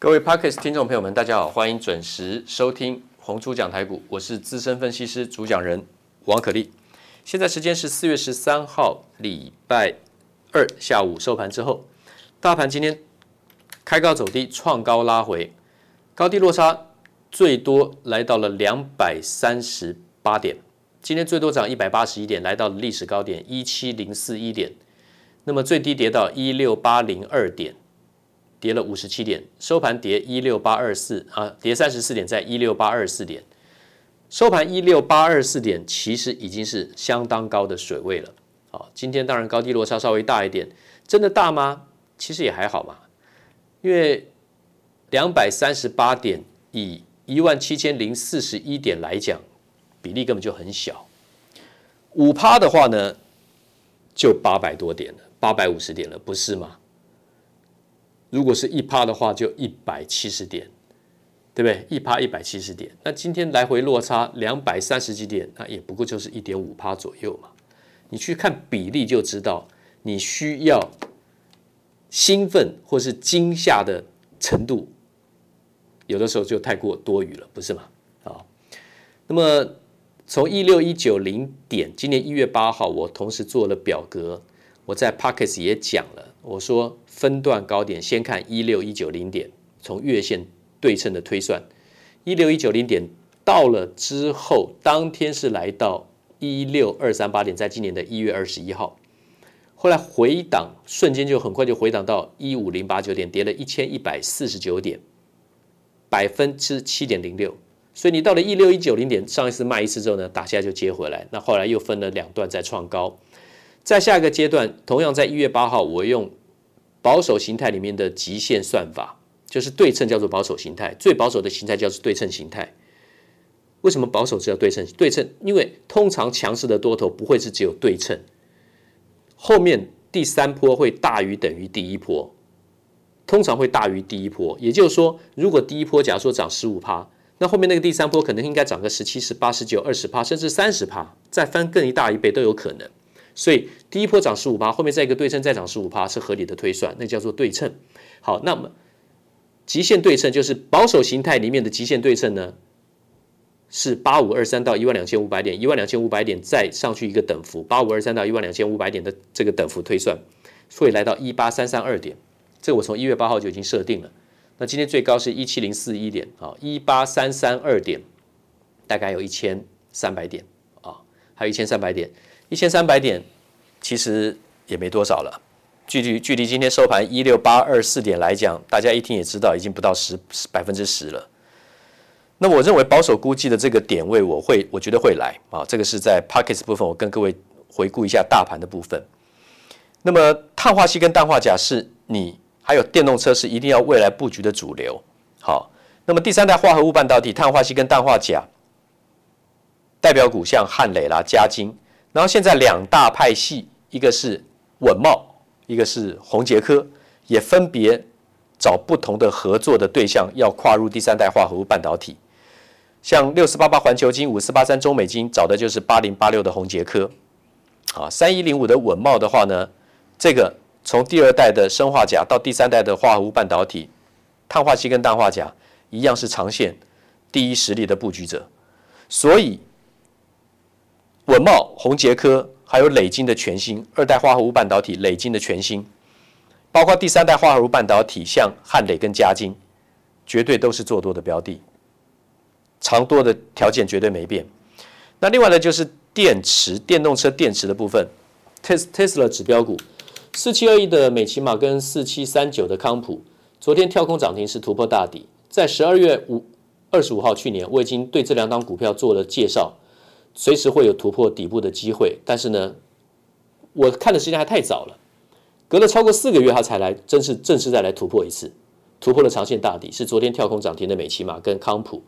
各位 Podcast 听众朋友们，大家好，欢迎准时收听红猪讲台股，我是资深分析师主讲人王可立。现在时间是四月十三号礼拜二下午收盘之后，大盘今天开高走低，创高拉回，高低落差最多来到了两百三十八点，今天最多涨一百八十一点，来到了历史高点一七零四一点，那么最低跌到一六八零二点。跌了五十七点，收盘跌一六八二四啊，跌三十四点，在一六八二四点，收盘一六八二四点，其实已经是相当高的水位了。好，今天当然高低落差稍微大一点，真的大吗？其实也还好嘛，因为两百三十八点以一万七千零四十一点来讲，比例根本就很小。五趴的话呢，就八百多点了，八百五十点了，不是吗？如果是一趴的话，就一百七十点，对不对？一趴一百七十点，那今天来回落差两百三十几点，那也不过就是一点五趴左右嘛。你去看比例就知道，你需要兴奋或是惊吓的程度，有的时候就太过多余了，不是吗？啊，那么从一六一九零点，今年一月八号，我同时做了表格，我在 Podcast 也讲了，我说。分段高点，先看一六一九零点，从月线对称的推算，一六一九零点到了之后，当天是来到一六二三八点，在今年的一月二十一号，后来回档，瞬间就很快就回档到一五零八九点，跌了一千一百四十九点，百分之七点零六。所以你到了一六一九零点，上一次卖一次之后呢，打下来就接回来，那后来又分了两段再创高，在下一个阶段，同样在一月八号，我用。保守形态里面的极限算法，就是对称叫做保守形态，最保守的形态叫做对称形态。为什么保守是要对称？对称，因为通常强势的多头不会是只有对称，后面第三波会大于等于第一波，通常会大于第一波。也就是说，如果第一波假如说涨十五趴，那后面那个第三波可能应该涨个十七、十八、十九、二十趴，甚至三十趴，再翻更一大一倍都有可能。所以第一波涨十五趴，后面再一个对称再涨十五趴是合理的推算，那叫做对称。好，那么极限对称就是保守形态里面的极限对称呢，是八五二三到一万两千五百点，一万两千五百点再上去一个等幅，八五二三到一万两千五百点的这个等幅推算，会来到一八三三二点，这我从一月八号就已经设定了。那今天最高是一七零四一点啊，一八三三二点，大概有一千三百点啊，还有一千三百点。一千三百点，其实也没多少了。距离距离今天收盘一六八二四点来讲，大家一听也知道，已经不到十百分之十了。那我认为保守估计的这个点位，我会我觉得会来啊。这个是在 Pockets 部分，我跟各位回顾一下大盘的部分。那么碳化矽跟氮化钾是你还有电动车是一定要未来布局的主流。好，那么第三代化合物半导体，碳化矽跟氮化钾代表股像汉磊啦、嘉晶。然后现在两大派系，一个是稳懋，一个是宏捷科，也分别找不同的合作的对象，要跨入第三代化合物半导体。像六四八八环球晶、五四八三中美晶，找的就是八零八六的宏捷科。啊，三一零五的稳懋的话呢，这个从第二代的砷化镓到第三代的化合物半导体，碳化硅跟氮化镓一样是长线第一实力的布局者，所以。文茂、宏捷科还有磊晶的全新二代化合物半导体，磊晶的全新，包括第三代化合物半导体，像汉磊跟嘉晶，绝对都是做多的标的，长多的条件绝对没变。那另外呢，就是电池、电动车电池的部分，Tesla 指标股四七二一的美琪玛跟四七三九的康普，昨天跳空涨停是突破大底，在十二月五二十五号去年，我已经对这两档股票做了介绍。随时会有突破底部的机会，但是呢，我看的时间还太早了，隔了超过四个月，它才来正式正式再来突破一次，突破了长线大底，是昨天跳空涨停的美琪玛跟康普，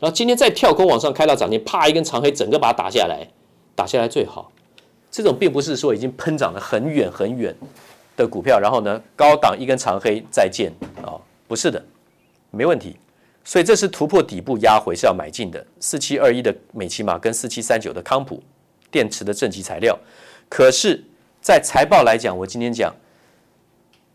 然后今天再跳空往上开到涨停，啪一根长黑，整个把它打下来，打下来最好。这种并不是说已经喷涨了很远很远的股票，然后呢高档一根长黑再见。啊、哦，不是的，没问题。所以这是突破底部压回是要买进的，四七二一的美琪玛跟四七三九的康普电池的正极材料。可是，在财报来讲，我今天讲，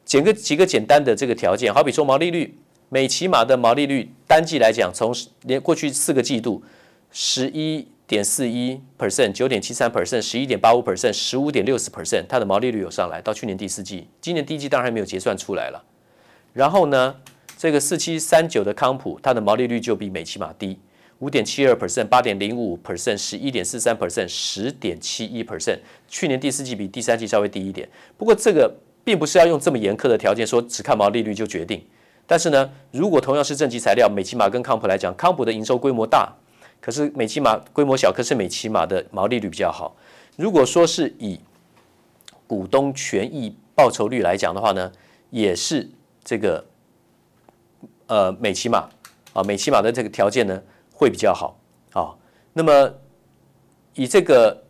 简个几个简单的这个条件，好比说毛利率美琪玛的毛利率单季来讲，从连过去四个季度，十一点四一 percent、九点七三 percent、十一点八五 percent、十五点六四 percent，它的毛利率有上来，到去年第四季，今年第一季当然还没有结算出来了。然后呢，这个四七三九的康普，它的毛利率就比美琪玛低，五点七二 percent、八点零五 percent、十一点四三 percent、十点七一 percent，去年第四季比第三季稍微低一点。不过这个并不是要用这么严苛的条件说只看毛利率就决定。但是呢，如果同样是正极材料，美琪玛跟康普来讲，康普的营收规模大，可是美琪玛规模小，可是美琪玛的毛利率比较好。如果说是以股东权益报酬率来讲的话呢，也是这个呃美琪玛啊，美琪玛的这个条件呢会比较好啊。那么以这个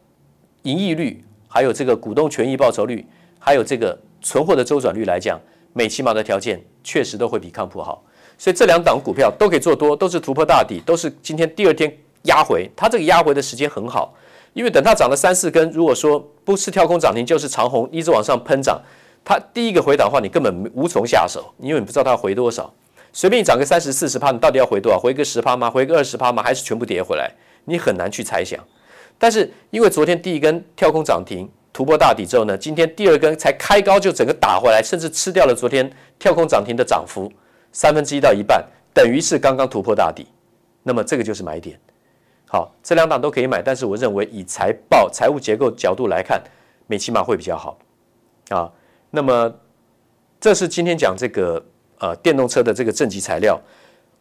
盈利率，还有这个股东权益报酬率，还有这个存货的周转率来讲。美琪玛的条件确实都会比康普好，所以这两档股票都可以做多，都是突破大底，都是今天第二天压回。它这个压回的时间很好，因为等它涨了三四根，如果说不是跳空涨停，就是长红一直往上喷涨，它第一个回档的话，你根本无从下手，因为你不知道它回多少。随便你涨个三十四十趴，你到底要回多少？回个十趴吗？回个二十趴吗？还是全部跌回来？你很难去猜想。但是因为昨天第一根跳空涨停。突破大底之后呢，今天第二根才开高就整个打回来，甚至吃掉了昨天跳空涨停的涨幅三分之一到一半，等于是刚刚突破大底。那么这个就是买点。好，这两档都可以买，但是我认为以财报、财务结构角度来看，美琪玛会比较好啊。那么这是今天讲这个呃电动车的这个正极材料。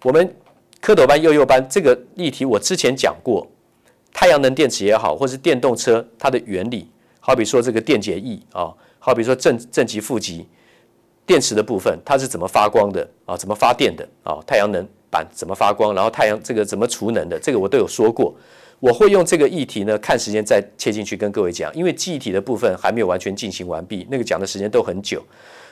我们蝌蚪班、幼幼班这个议题，我之前讲过，太阳能电池也好，或是电动车它的原理。好比说这个电解液啊，好比说正正极负极电池的部分，它是怎么发光的啊？怎么发电的啊？太阳能板怎么发光？然后太阳这个怎么储能的？这个我都有说过。我会用这个议题呢，看时间再切进去跟各位讲，因为记忆体的部分还没有完全进行完毕，那个讲的时间都很久。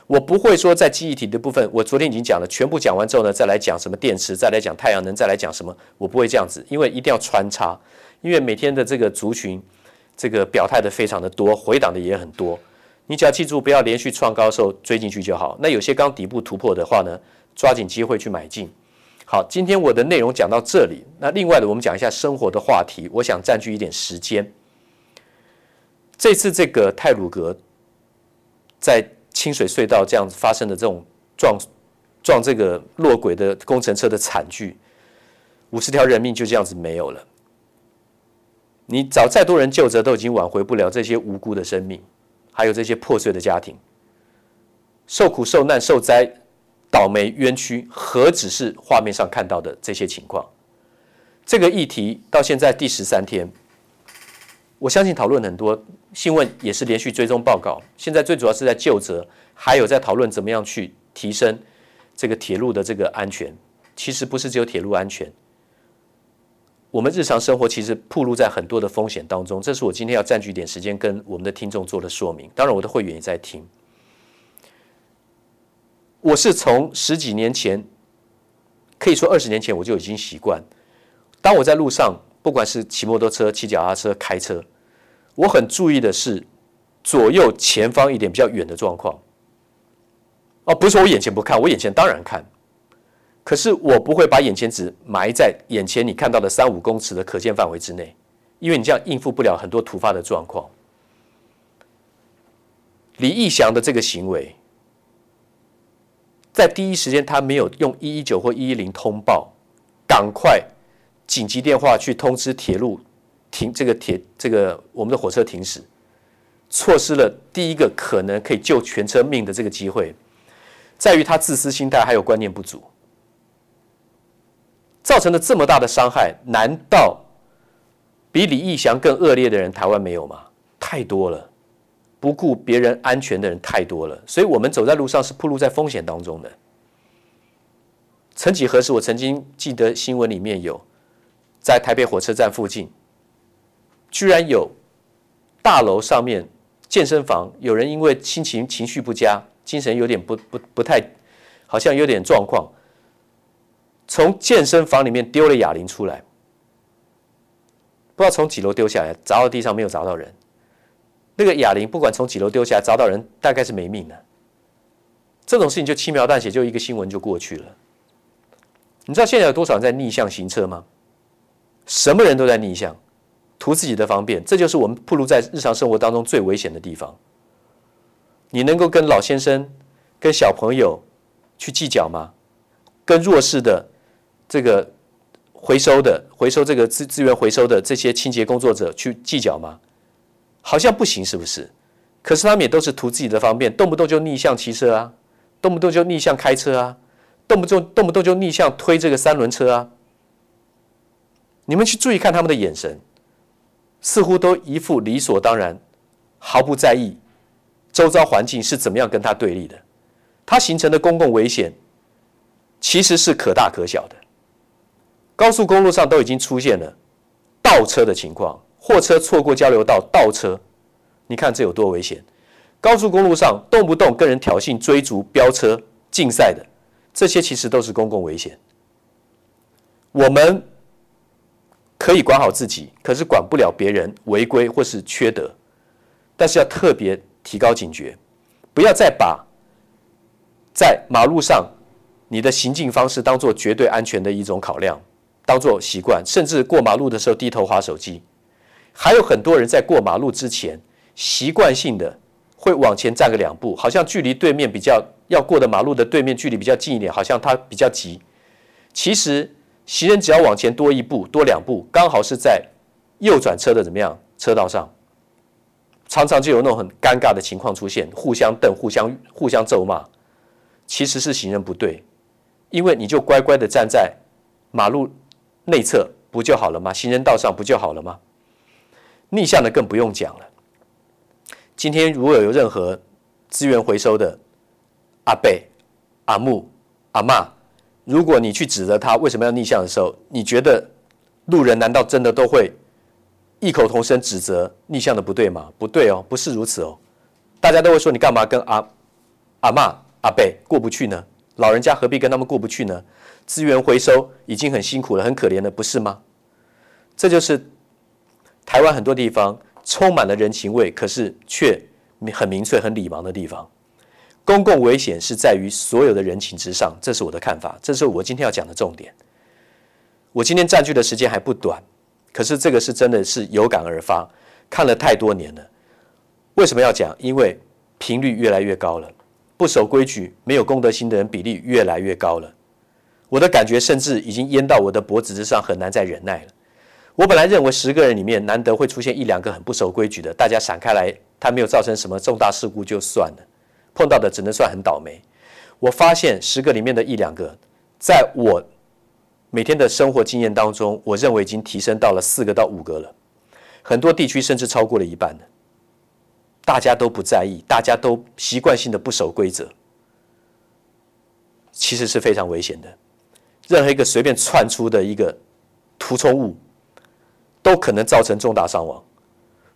我不会说在记忆体的部分，我昨天已经讲了，全部讲完之后呢，再来讲什么电池，再来讲太阳能，再来讲什么，我不会这样子，因为一定要穿插，因为每天的这个族群。这个表态的非常的多，回档的也很多。你只要记住，不要连续创高的时候追进去就好。那有些刚底部突破的话呢，抓紧机会去买进。好，今天我的内容讲到这里。那另外的，我们讲一下生活的话题。我想占据一点时间。这次这个泰鲁阁在清水隧道这样子发生的这种撞撞这个落轨的工程车的惨剧，五十条人命就这样子没有了。你找再多人救责，都已经挽回不了这些无辜的生命，还有这些破碎的家庭，受苦受难受灾、倒霉冤屈，何止是画面上看到的这些情况？这个议题到现在第十三天，我相信讨论很多，新闻也是连续追踪报告。现在最主要是在就责，还有在讨论怎么样去提升这个铁路的这个安全。其实不是只有铁路安全。我们日常生活其实暴露在很多的风险当中，这是我今天要占据一点时间跟我们的听众做的说明。当然，我的会员也在听。我是从十几年前，可以说二十年前，我就已经习惯。当我在路上，不管是骑摩托车、骑脚踏车、开车，我很注意的是左右前方一点比较远的状况。哦，不是说我眼前不看，我眼前当然看。可是我不会把眼前只埋在眼前你看到的三五公尺的可见范围之内，因为你这样应付不了很多突发的状况。李义祥的这个行为，在第一时间他没有用一一九或一一零通报，赶快紧急电话去通知铁路停这个铁这个我们的火车停驶，错失了第一个可能可以救全车命的这个机会，在于他自私心态还有观念不足。造成了这么大的伤害，难道比李义祥更恶劣的人台湾没有吗？太多了，不顾别人安全的人太多了，所以我们走在路上是暴露在风险当中的。曾几何时，我曾经记得新闻里面有，在台北火车站附近，居然有大楼上面健身房有人因为心情情绪不佳，精神有点不不不太，好像有点状况。从健身房里面丢了哑铃出来，不知道从几楼丢下来，砸到地上没有砸到人。那个哑铃不管从几楼丢下来砸到人，大概是没命的。这种事情就轻描淡写，就一个新闻就过去了。你知道现在有多少人在逆向行车吗？什么人都在逆向，图自己的方便，这就是我们暴露在日常生活当中最危险的地方。你能够跟老先生、跟小朋友去计较吗？跟弱势的这个回收的、回收这个资资源回收的这些清洁工作者去计较吗？好像不行，是不是？可是他们也都是图自己的方便，动不动就逆向骑车啊，动不动就逆向开车啊，动不动动不动就逆向推这个三轮车啊。你们去注意看他们的眼神，似乎都一副理所当然，毫不在意。周遭环境是怎么样跟他对立的？它形成的公共危险其实是可大可小的。高速公路上都已经出现了倒车的情况，货车错过交流道倒车，你看这有多危险？高速公路上动不动跟人挑衅、追逐、飙车、竞赛的，这些其实都是公共危险。我们可以管好自己，可是管不了别人违规或是缺德，但是要特别。提高警觉，不要再把在马路上你的行进方式当做绝对安全的一种考量，当做习惯，甚至过马路的时候低头滑手机。还有很多人在过马路之前，习惯性的会往前站个两步，好像距离对面比较要过的马路的对面距离比较近一点，好像他比较急。其实行人只要往前多一步、多两步，刚好是在右转车的怎么样车道上。常常就有那种很尴尬的情况出现，互相瞪、互相互相咒骂，其实是行人不对，因为你就乖乖的站在马路内侧不就好了吗？行人道上不就好了吗？逆向的更不用讲了。今天如果有任何资源回收的阿贝、阿木、阿嬷，如果你去指责他为什么要逆向的时候，你觉得路人难道真的都会？异口同声指责逆向的不对吗？不对哦，不是如此哦。大家都会说，你干嘛跟阿阿妈、阿伯过不去呢？老人家何必跟他们过不去呢？资源回收已经很辛苦了，很可怜了，不是吗？这就是台湾很多地方充满了人情味，可是却很明确、很礼貌的地方。公共危险是在于所有的人情之上，这是我的看法，这是我今天要讲的重点。我今天占据的时间还不短。可是这个是真的是有感而发，看了太多年了。为什么要讲？因为频率越来越高了，不守规矩、没有公德心的人比例越来越高了。我的感觉甚至已经淹到我的脖子之上，很难再忍耐了。我本来认为十个人里面难得会出现一两个很不守规矩的，大家闪开来，他没有造成什么重大事故就算了，碰到的只能算很倒霉。我发现十个里面的一两个，在我。每天的生活经验当中，我认为已经提升到了四个到五个了，很多地区甚至超过了一半。大家都不在意，大家都习惯性的不守规则，其实是非常危险的。任何一个随便窜出的一个突冲物，都可能造成重大伤亡。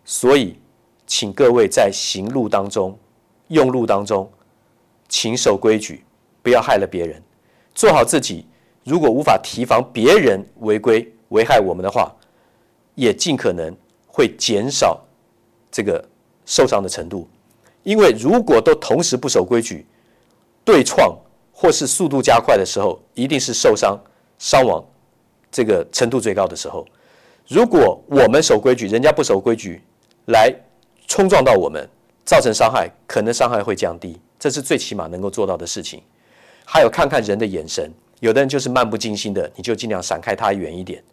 所以，请各位在行路当中、用路当中，请守规矩，不要害了别人，做好自己。如果无法提防别人违规危害我们的话，也尽可能会减少这个受伤的程度。因为如果都同时不守规矩，对撞或是速度加快的时候，一定是受伤伤亡这个程度最高的时候。如果我们守规矩，人家不守规矩来冲撞到我们，造成伤害，可能伤害会降低，这是最起码能够做到的事情。还有看看人的眼神。有的人就是漫不经心的，你就尽量闪开他远一点。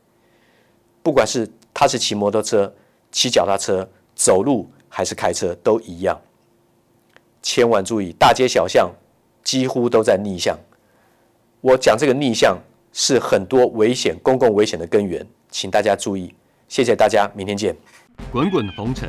不管是他是骑摩托车、骑脚踏车、走路还是开车，都一样。千万注意，大街小巷几乎都在逆向。我讲这个逆向是很多危险、公共危险的根源，请大家注意。谢谢大家，明天见。滚滚红尘，